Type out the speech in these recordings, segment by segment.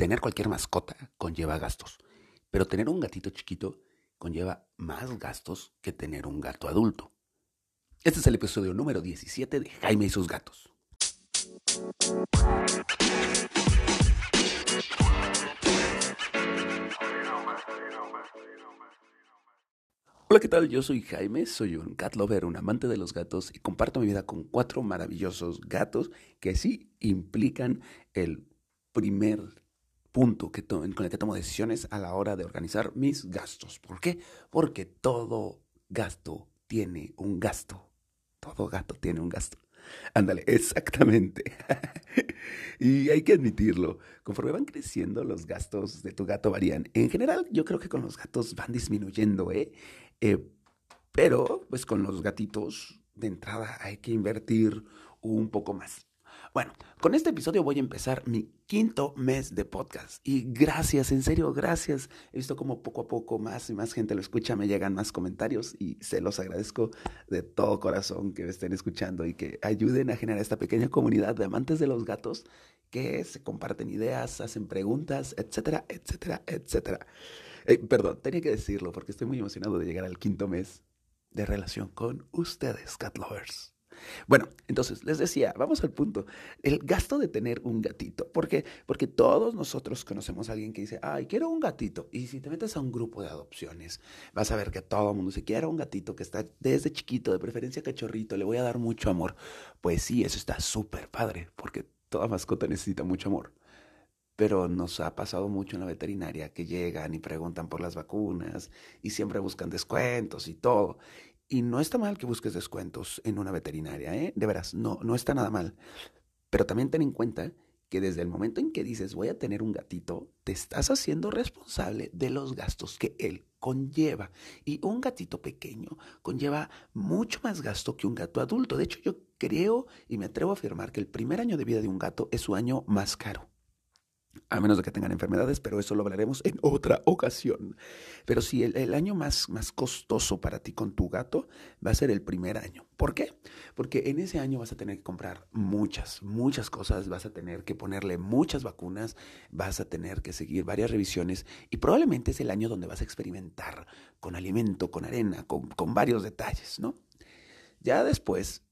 Tener cualquier mascota conlleva gastos, pero tener un gatito chiquito conlleva más gastos que tener un gato adulto. Este es el episodio número 17 de Jaime y sus gatos. Hola, ¿qué tal? Yo soy Jaime, soy un cat lover, un amante de los gatos y comparto mi vida con cuatro maravillosos gatos que sí implican el primer punto que con el que tomo decisiones a la hora de organizar mis gastos. ¿Por qué? Porque todo gasto tiene un gasto. Todo gato tiene un gasto. Ándale, exactamente. y hay que admitirlo, conforme van creciendo los gastos de tu gato varían. En general, yo creo que con los gatos van disminuyendo, ¿eh? eh pero, pues con los gatitos, de entrada hay que invertir un poco más. Bueno, con este episodio voy a empezar mi quinto mes de podcast. Y gracias, en serio, gracias. He visto como poco a poco más y más gente lo escucha, me llegan más comentarios y se los agradezco de todo corazón que me estén escuchando y que ayuden a generar esta pequeña comunidad de amantes de los gatos que se comparten ideas, hacen preguntas, etcétera, etcétera, etcétera. Eh, perdón, tenía que decirlo porque estoy muy emocionado de llegar al quinto mes de relación con ustedes, cat lovers. Bueno, entonces les decía, vamos al punto. El gasto de tener un gatito. ¿Por qué? Porque todos nosotros conocemos a alguien que dice, ay, quiero un gatito. Y si te metes a un grupo de adopciones, vas a ver que todo el mundo dice, quiero un gatito que está desde chiquito, de preferencia cachorrito, le voy a dar mucho amor. Pues sí, eso está súper padre, porque toda mascota necesita mucho amor pero nos ha pasado mucho en la veterinaria que llegan y preguntan por las vacunas y siempre buscan descuentos y todo. Y no está mal que busques descuentos en una veterinaria, ¿eh? De veras, no, no está nada mal. Pero también ten en cuenta que desde el momento en que dices voy a tener un gatito, te estás haciendo responsable de los gastos que él conlleva. Y un gatito pequeño conlleva mucho más gasto que un gato adulto. De hecho, yo creo y me atrevo a afirmar que el primer año de vida de un gato es su año más caro a menos de que tengan enfermedades, pero eso lo hablaremos en otra ocasión. Pero sí, el, año más, más costoso para ti con tu gato va a ser el primer año. ¿Por qué? Porque en ese año vas a tener que comprar muchas, muchas cosas, vas a tener que ponerle muchas vacunas, vas a tener que seguir varias revisiones y probablemente es el año donde vas a experimentar con alimento, con arena, con, con varios detalles, ¿no? Ya después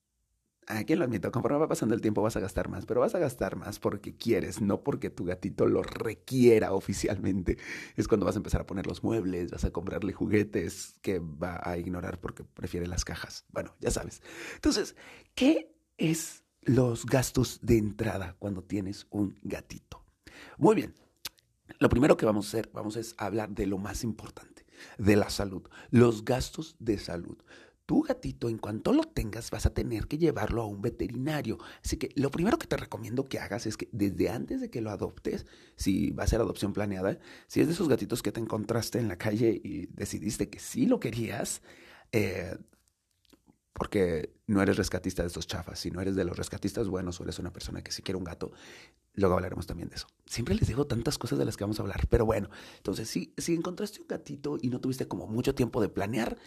¿A quién lo admito? Conforme va pasando el tiempo vas a gastar más, pero vas a gastar más porque quieres, no porque tu gatito lo requiera oficialmente. Es cuando vas a empezar a poner los muebles, vas a comprarle juguetes que va a ignorar porque prefiere las cajas. Bueno, ya sabes. Entonces, ¿qué es los gastos de entrada cuando tienes un gatito? Muy bien. Lo primero que vamos a hacer, vamos a hablar de lo más importante, de la salud, los gastos de salud tu gatito, en cuanto lo tengas, vas a tener que llevarlo a un veterinario. Así que lo primero que te recomiendo que hagas es que desde antes de que lo adoptes, si va a ser adopción planeada, si es de esos gatitos que te encontraste en la calle y decidiste que sí lo querías, eh, porque no eres rescatista de estos chafas, si no eres de los rescatistas buenos o eres una persona que sí quiere un gato, luego hablaremos también de eso. Siempre les digo tantas cosas de las que vamos a hablar, pero bueno, entonces si, si encontraste un gatito y no tuviste como mucho tiempo de planear,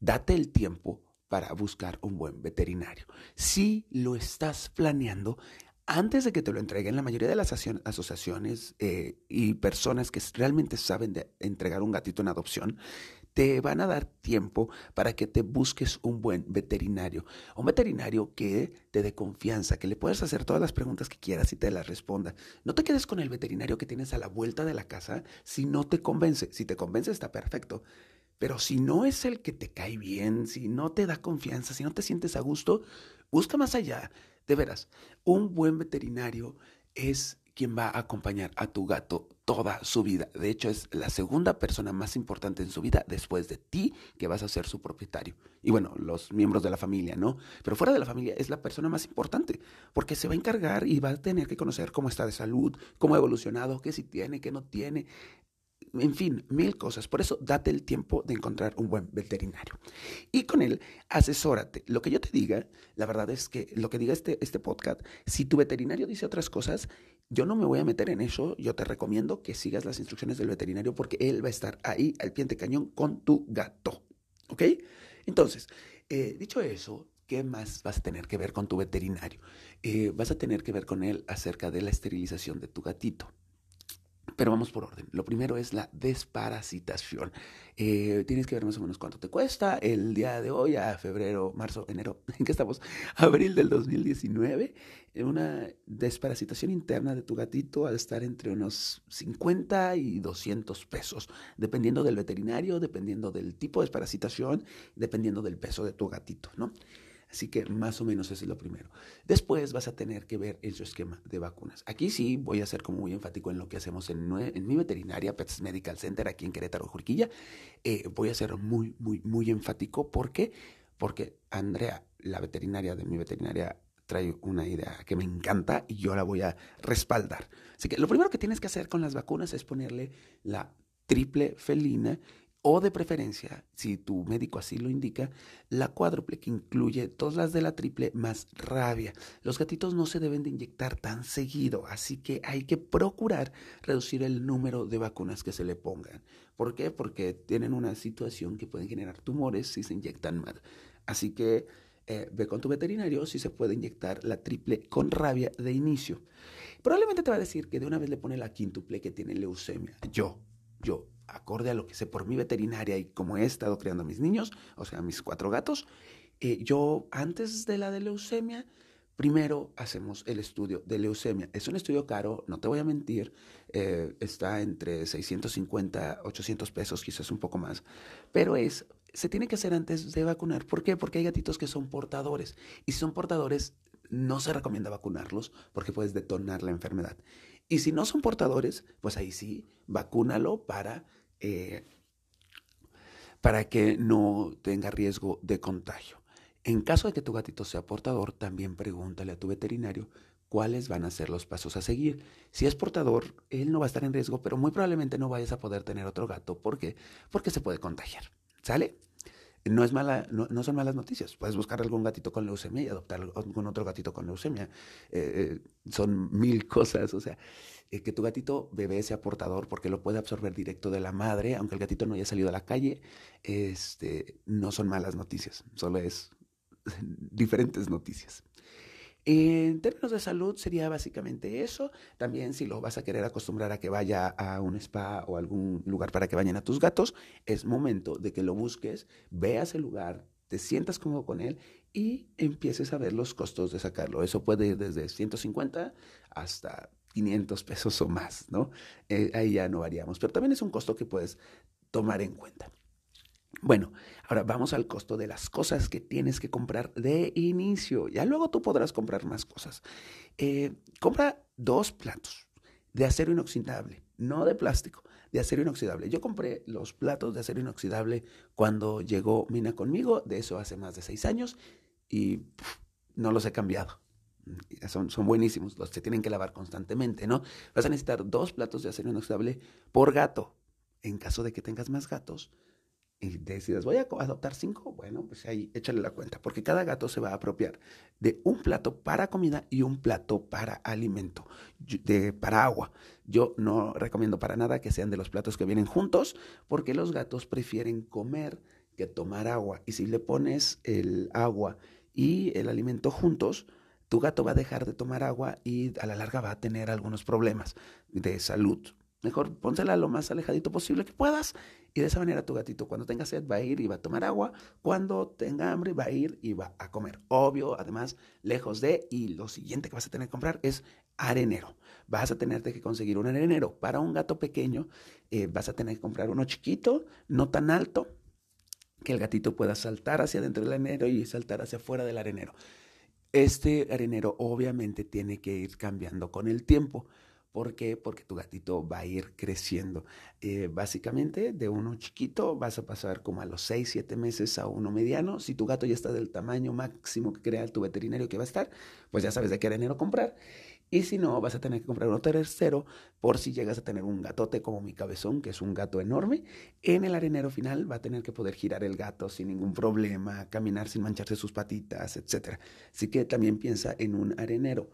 date el tiempo para buscar un buen veterinario. Si lo estás planeando, antes de que te lo entreguen, la mayoría de las asociaciones eh, y personas que realmente saben de entregar un gatito en adopción, te van a dar tiempo para que te busques un buen veterinario. Un veterinario que te dé confianza, que le puedas hacer todas las preguntas que quieras y te las responda. No te quedes con el veterinario que tienes a la vuelta de la casa si no te convence. Si te convence está perfecto. Pero si no es el que te cae bien, si no te da confianza, si no te sientes a gusto, busca más allá. De veras, un buen veterinario es quien va a acompañar a tu gato toda su vida. De hecho, es la segunda persona más importante en su vida después de ti que vas a ser su propietario. Y bueno, los miembros de la familia, ¿no? Pero fuera de la familia es la persona más importante porque se va a encargar y va a tener que conocer cómo está de salud, cómo ha evolucionado, qué si tiene, qué no tiene en fin, mil cosas. Por eso date el tiempo de encontrar un buen veterinario. Y con él, asesórate. Lo que yo te diga, la verdad es que lo que diga este, este podcast, si tu veterinario dice otras cosas, yo no me voy a meter en eso. Yo te recomiendo que sigas las instrucciones del veterinario porque él va a estar ahí al pie de cañón con tu gato. ¿Ok? Entonces, eh, dicho eso, ¿qué más vas a tener que ver con tu veterinario? Eh, vas a tener que ver con él acerca de la esterilización de tu gatito. Pero vamos por orden. Lo primero es la desparasitación. Eh, tienes que ver más o menos cuánto te cuesta. El día de hoy, a febrero, marzo, enero, ¿en qué estamos? Abril del 2019. Una desparasitación interna de tu gatito al estar entre unos 50 y 200 pesos, dependiendo del veterinario, dependiendo del tipo de desparasitación, dependiendo del peso de tu gatito, ¿no? Así que más o menos eso es lo primero. Después vas a tener que ver en su esquema de vacunas. Aquí sí voy a ser como muy enfático en lo que hacemos en, mi veterinaria, Pets Medical Center, aquí en Querétaro, Jurquilla. Eh, voy a ser muy, muy, muy enfático. ¿Por qué? Porque Andrea, la veterinaria de mi veterinaria, trae una idea que me encanta y yo la voy a respaldar. Así que lo primero que tienes que hacer con las vacunas es ponerle la triple felina o de preferencia, si tu médico así lo indica, la cuádruple que incluye todas las de la triple más rabia. Los gatitos no se deben de inyectar tan seguido, así que hay que procurar reducir el número de vacunas que se le pongan. ¿Por qué? Porque tienen una situación que pueden generar tumores si se inyectan mal. Así que eh, ve con tu veterinario si se puede inyectar la triple con rabia de inicio. Probablemente te va a decir que de una vez le pone la quíntuple que tiene leucemia. Yo, yo, acorde a lo que sé por mi veterinaria y como he estado criando a mis niños, o sea, a mis cuatro gatos, eh, yo antes de la de leucemia, primero hacemos el estudio de leucemia. Es un estudio caro, no te voy a mentir, eh, está entre 650, 800 pesos, quizás un poco más, pero es, se tiene que hacer antes de vacunar. ¿Por qué? Porque hay gatitos que son portadores y si son portadores no se recomienda vacunarlos porque puedes detonar la enfermedad. Y si no son portadores, pues ahí sí, vacúnalo para eh, para que no tenga riesgo de contagio. En caso de que tu gatito sea portador, también pregúntale a tu veterinario cuáles van a ser los pasos a seguir. Si es portador, él no va a estar en riesgo, pero muy probablemente no vayas a poder tener otro gato. ¿Por qué? Porque se puede contagiar. ¿Sale? No, es mala, no, son malas noticias. Puedes buscar algún gatito con leucemia y adoptar algún otro gatito con leucemia. Eh, eh, son mil cosas. O sea, eh, que tu gatito bebé sea portador porque lo puede absorber directo de la madre, aunque el gatito no haya salido a la calle, este, no son malas noticias, solo es diferentes noticias. En términos de salud sería básicamente eso. También si lo vas a querer acostumbrar a que vaya a un spa o algún lugar para que vayan a tus gatos, es momento de que lo busques, veas el lugar, te sientas cómodo con él y empieces a ver los costos de sacarlo. Eso puede ir desde 150 hasta 500 pesos o más, ¿no? Eh, ahí ya no variamos, pero también es un costo que puedes tomar en cuenta. Bueno, ahora vamos al costo de las cosas que tienes que comprar de inicio. Ya luego tú podrás comprar más cosas. Eh, compra dos platos de acero inoxidable, no de plástico, de acero inoxidable. Yo compré los platos de acero inoxidable cuando llegó Mina conmigo, de eso hace más de seis años, y no los he cambiado. Son, son buenísimos, los se tienen que lavar constantemente, ¿no? Vas a necesitar dos platos de acero inoxidable por gato. En caso de que tengas más gatos y decidas, voy a adoptar cinco, bueno, pues ahí échale la cuenta, porque cada gato se va a apropiar de un plato para comida y un plato para alimento, de, para agua. Yo no recomiendo para nada que sean de los platos que vienen juntos, porque los gatos prefieren comer que tomar agua. Y si le pones el agua y el alimento juntos, tu gato va a dejar de tomar agua y a la larga va a tener algunos problemas de salud. Mejor pónsela lo más alejadito posible que puedas y de esa manera tu gatito cuando tenga sed va a ir y va a tomar agua, cuando tenga hambre va a ir y va a comer. Obvio, además, lejos de, y lo siguiente que vas a tener que comprar es arenero. Vas a tener que conseguir un arenero. Para un gato pequeño eh, vas a tener que comprar uno chiquito, no tan alto, que el gatito pueda saltar hacia dentro del arenero y saltar hacia afuera del arenero. Este arenero obviamente tiene que ir cambiando con el tiempo. ¿Por qué? Porque tu gatito va a ir creciendo. Eh, básicamente, de uno chiquito vas a pasar como a los 6, 7 meses a uno mediano. Si tu gato ya está del tamaño máximo que crea tu veterinario que va a estar, pues ya sabes de qué arenero comprar. Y si no, vas a tener que comprar uno tercero por si llegas a tener un gatote como mi cabezón, que es un gato enorme. En el arenero final va a tener que poder girar el gato sin ningún problema, caminar sin mancharse sus patitas, etc. Así que también piensa en un arenero.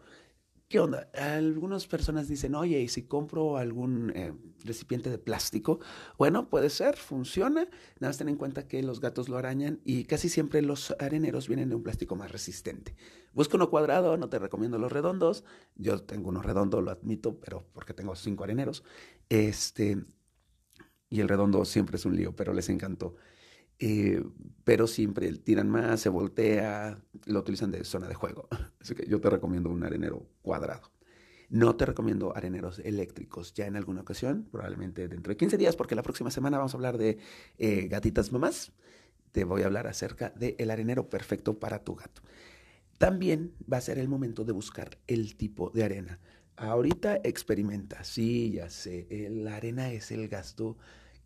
¿Qué onda? Algunas personas dicen, oye, ¿y si compro algún eh, recipiente de plástico? Bueno, puede ser, funciona. Nada más ten en cuenta que los gatos lo arañan y casi siempre los areneros vienen de un plástico más resistente. Busca uno cuadrado, no te recomiendo los redondos. Yo tengo uno redondo, lo admito, pero porque tengo cinco areneros. Este, y el redondo siempre es un lío, pero les encantó. Eh, pero siempre tiran más, se voltea, lo utilizan de zona de juego. Así que yo te recomiendo un arenero cuadrado. No te recomiendo areneros eléctricos ya en alguna ocasión, probablemente dentro de 15 días, porque la próxima semana vamos a hablar de eh, gatitas mamás. Te voy a hablar acerca del arenero perfecto para tu gato. También va a ser el momento de buscar el tipo de arena. Ahorita experimenta, sí, ya sé, la arena es el gasto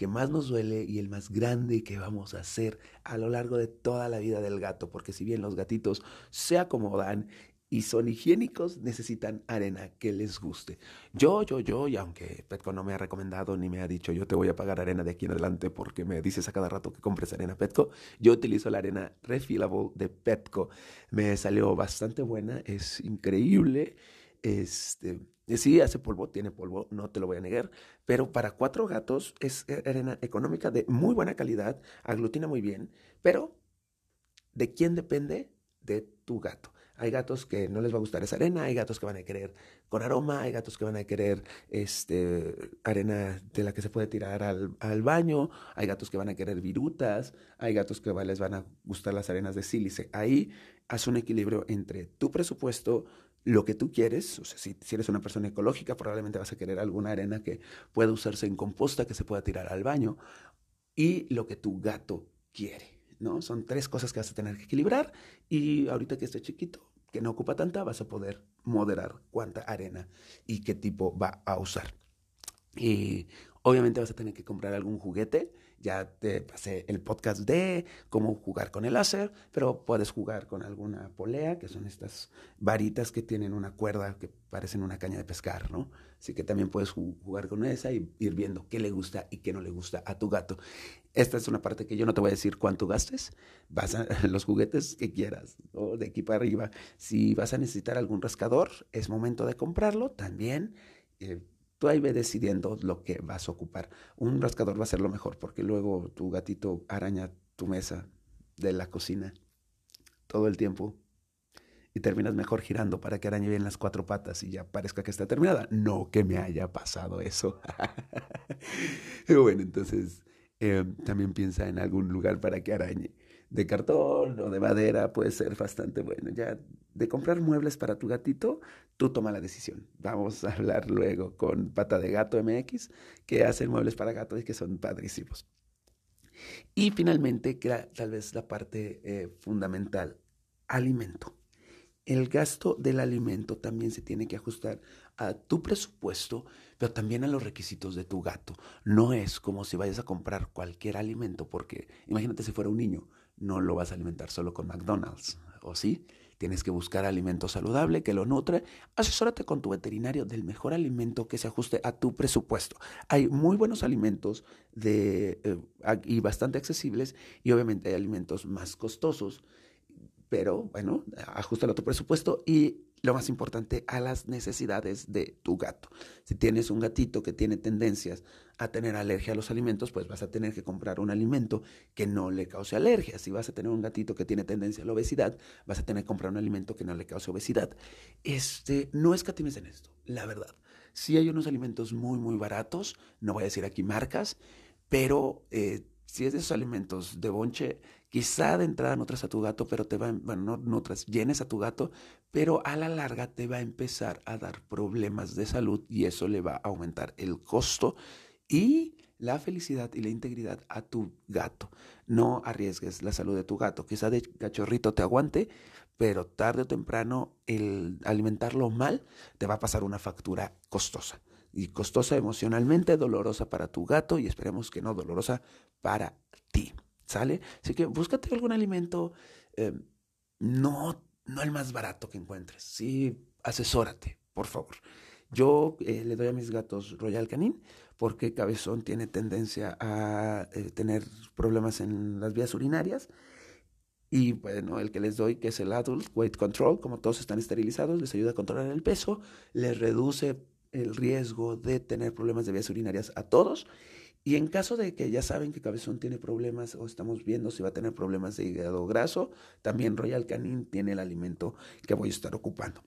que más nos duele y el más grande que vamos a hacer a lo largo de toda la vida del gato, porque si bien los gatitos se acomodan y son higiénicos, necesitan arena que les guste. Yo, yo, yo, y aunque Petco no me ha recomendado ni me ha dicho yo te voy a pagar arena de aquí en adelante porque me dices a cada rato que compres arena Petco, yo utilizo la arena refillable de Petco. Me salió bastante buena, es increíble. Este, Sí, hace polvo, tiene polvo, no te lo voy a negar, pero para cuatro gatos es arena económica de muy buena calidad, aglutina muy bien, pero ¿de quién depende? De tu gato. Hay gatos que no les va a gustar esa arena, hay gatos que van a querer con aroma, hay gatos que van a querer este, arena de la que se puede tirar al, al baño, hay gatos que van a querer virutas, hay gatos que les van a gustar las arenas de sílice. Ahí haz un equilibrio entre tu presupuesto, lo que tú quieres, o sea, si, eres una persona ecológica, probablemente vas a querer alguna arena que pueda usarse en composta, que se pueda tirar al baño, y lo que tu gato quiere, ¿no? Son tres cosas que vas a tener que equilibrar, y ahorita que esté chiquito, que no ocupa tanta, vas a poder moderar cuánta arena y qué tipo va a usar. Y obviamente vas a tener que comprar algún juguete ya te pasé el podcast de cómo jugar con el láser, pero puedes jugar con alguna polea, que son estas varitas que tienen una cuerda que parecen una caña de pescar, ¿no? Así que también puedes jugar con esa y ir viendo qué le gusta y qué no le gusta a tu gato. Esta es una parte que yo no te voy a decir cuánto gastes, vas a los juguetes que quieras, o de aquí para arriba. Si vas a necesitar algún rascador, es momento de comprarlo también. Eh, Tú ahí ve decidiendo lo que vas a ocupar. Un rascador va a ser lo mejor porque luego tu gatito araña tu mesa de la cocina todo el tiempo y terminas mejor girando para que arañe bien las cuatro patas y ya parezca que está terminada. No que me haya pasado eso. bueno, entonces em, también piensa en algún lugar para que arañe de cartón o de madera puede ser bastante bueno. Ya de comprar muebles para tu gatito, tú toma la decisión. Vamos a hablar luego con Pata de Gato MX, que hacen muebles para gatos y que son padrísimos. Y finalmente, que tal vez la parte eh, fundamental, alimento. El gasto del alimento también se tiene que ajustar a tu presupuesto, pero también a los requisitos de tu gato. No es como si vayas a comprar cualquier alimento, porque imagínate si fuera un niño no lo vas a alimentar solo con McDonald's, ¿o sí? Tienes que buscar alimento saludable que lo nutre. Asesórate con tu veterinario del mejor alimento que se ajuste a tu presupuesto. Hay muy buenos alimentos eh, y bastante accesibles y obviamente hay alimentos más costosos, pero bueno, ajustalo a tu presupuesto y lo más importante, a las necesidades de tu gato. Si tienes un gatito que tiene tendencias a tener alergia a los alimentos, pues vas a tener que comprar un alimento que no le cause alergia. Si vas a tener un gatito que tiene tendencia a la obesidad, vas a tener que comprar un alimento que no le cause obesidad. Este, no escatimes en esto, la verdad. Si hay unos alimentos muy, muy baratos, no voy a decir aquí marcas, pero eh, si es de esos alimentos de bonche, quizá de entrada nutras a tu gato, pero te va, bueno, no nutras, llenes a tu gato, pero a la larga te va a empezar a dar problemas de salud y eso le va a aumentar el costo y la felicidad y la integridad a tu gato. No arriesgues la salud de tu gato. Quizá de cachorrito te aguante, pero tarde o temprano el alimentarlo mal te va a pasar una factura costosa. Y costosa emocionalmente, dolorosa para tu gato y esperemos que no dolorosa para ti. ¿Sale? Así que búscate algún alimento, eh, no, no el más barato que encuentres. Sí, asesórate, por favor. Yo eh, le doy a mis gatos Royal Canin porque Cabezón tiene tendencia a eh, tener problemas en las vías urinarias Y bueno, el que les doy, que es el Adult Weight Control, como todos están esterilizados, les ayuda a controlar el peso, les reduce el riesgo de tener problemas de vías urinarias a todos. Y en caso de que ya saben que Cabezón tiene problemas o estamos viendo si va a tener problemas de hígado graso, también Royal Canin tiene el alimento que voy a estar ocupando.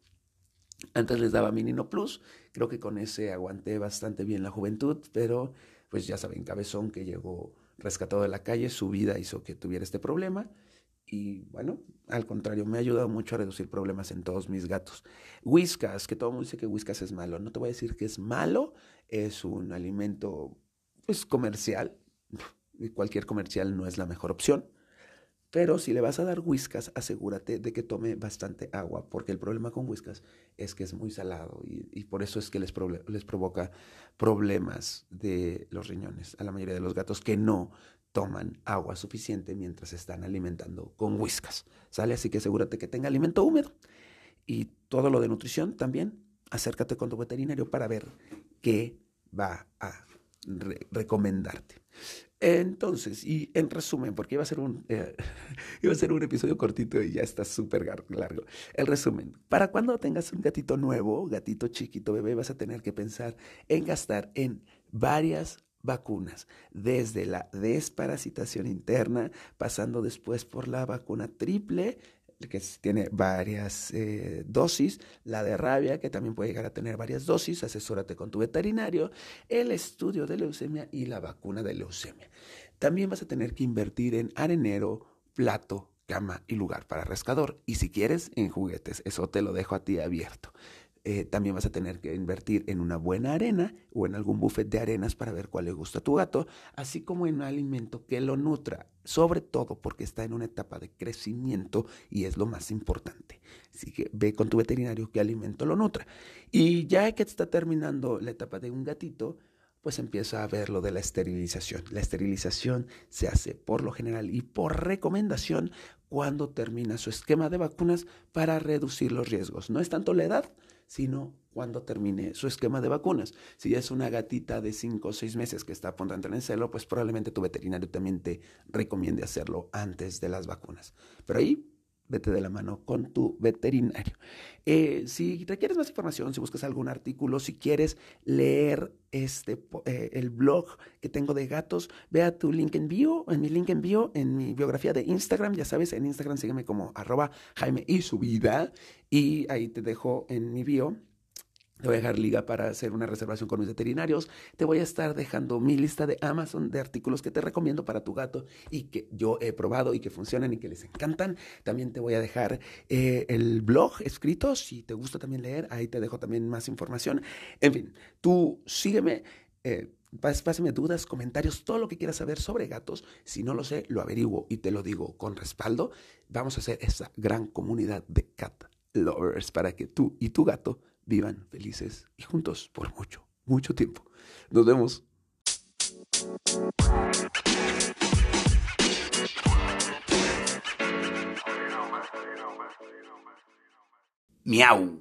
Antes les daba Minino Plus, creo que con ese aguanté bastante bien la juventud, pero pues ya saben, Cabezón que llegó rescatado de la calle, su vida hizo que tuviera este problema. Y bueno, al contrario, me ha ayudado mucho a reducir problemas en todos mis gatos. Whiskas, que todo el mundo dice que Whiskas es malo. No te voy a decir que es malo, es un alimento pues comercial. Y cualquier comercial no es la mejor opción. Pero si le vas a dar whiskas, asegúrate de que tome bastante agua, porque el problema con whiskas es que es muy salado y, por eso es que les, les provoca problemas de los riñones a la mayoría de los gatos que no toman agua suficiente mientras están alimentando con whiskas. ¿Sale? Así que asegúrate que tenga alimento húmedo. Y todo lo de nutrición también, acércate con tu veterinario para ver qué va a recomendarte. Entonces, y en resumen, porque iba a ser un, eh, iba a ser un episodio cortito y ya está súper largo. El resumen, para cuando tengas un gatito nuevo, gatito chiquito, bebé, vas a tener que pensar en gastar en varias vacunas, desde la desparasitación interna, pasando después por la vacuna triple, que tiene varias eh, dosis, la de rabia, que también puede llegar a tener varias dosis, asesórate con tu veterinario, el estudio de leucemia y la vacuna de leucemia. También vas a tener que invertir en arenero, plato, cama y lugar para rescador. Y si quieres, en juguetes, eso te lo dejo a ti abierto. Eh, también vas a tener que invertir en una buena arena o en algún buffet de arenas para ver cuál le gusta a tu gato, así como en un alimento que lo nutra, sobre todo porque está en una etapa de crecimiento y es lo más importante. Así que ve con tu veterinario qué alimento lo nutra. Y ya que está terminando la etapa de un gatito, pues empieza a ver lo de la esterilización. La esterilización se hace por lo general y por recomendación cuando termina su esquema de vacunas para reducir los riesgos. No es tanto la edad, sino cuando termine su esquema de vacunas. Si ya es una gatita de 5 o 6 meses que está a punto de entrar en celo, pues probablemente tu veterinario también te recomiende hacerlo antes de las vacunas. Pero ahí vete de la mano con tu veterinario. Eh, si requieres más información, si buscas algún artículo, si quieres leer este, eh, el blog que tengo de gatos, ve a tu link en bio, en mi link en bio, en mi biografía de Instagram, ya sabes, en Instagram sígueme como arroba Jaime y su vida, y ahí te dejo en mi bio te voy a dejar liga para hacer una reservación con mis veterinarios. Te voy a estar dejando mi lista de Amazon de artículos que te recomiendo para tu gato y que yo he probado y que funcionan y que les encantan. También te voy a dejar eh, el blog escrito. Si te gusta también leer, ahí te dejo también más información. En fin, tú sígueme. Eh, Pásame dudas, comentarios, todo lo que quieras saber sobre gatos. Si no lo sé, lo averiguo y te lo digo con respaldo. Vamos a hacer esa gran comunidad de cat lovers para que tú y tu gato vivan felices y juntos por mucho, mucho tiempo. Nos vemos. Miau.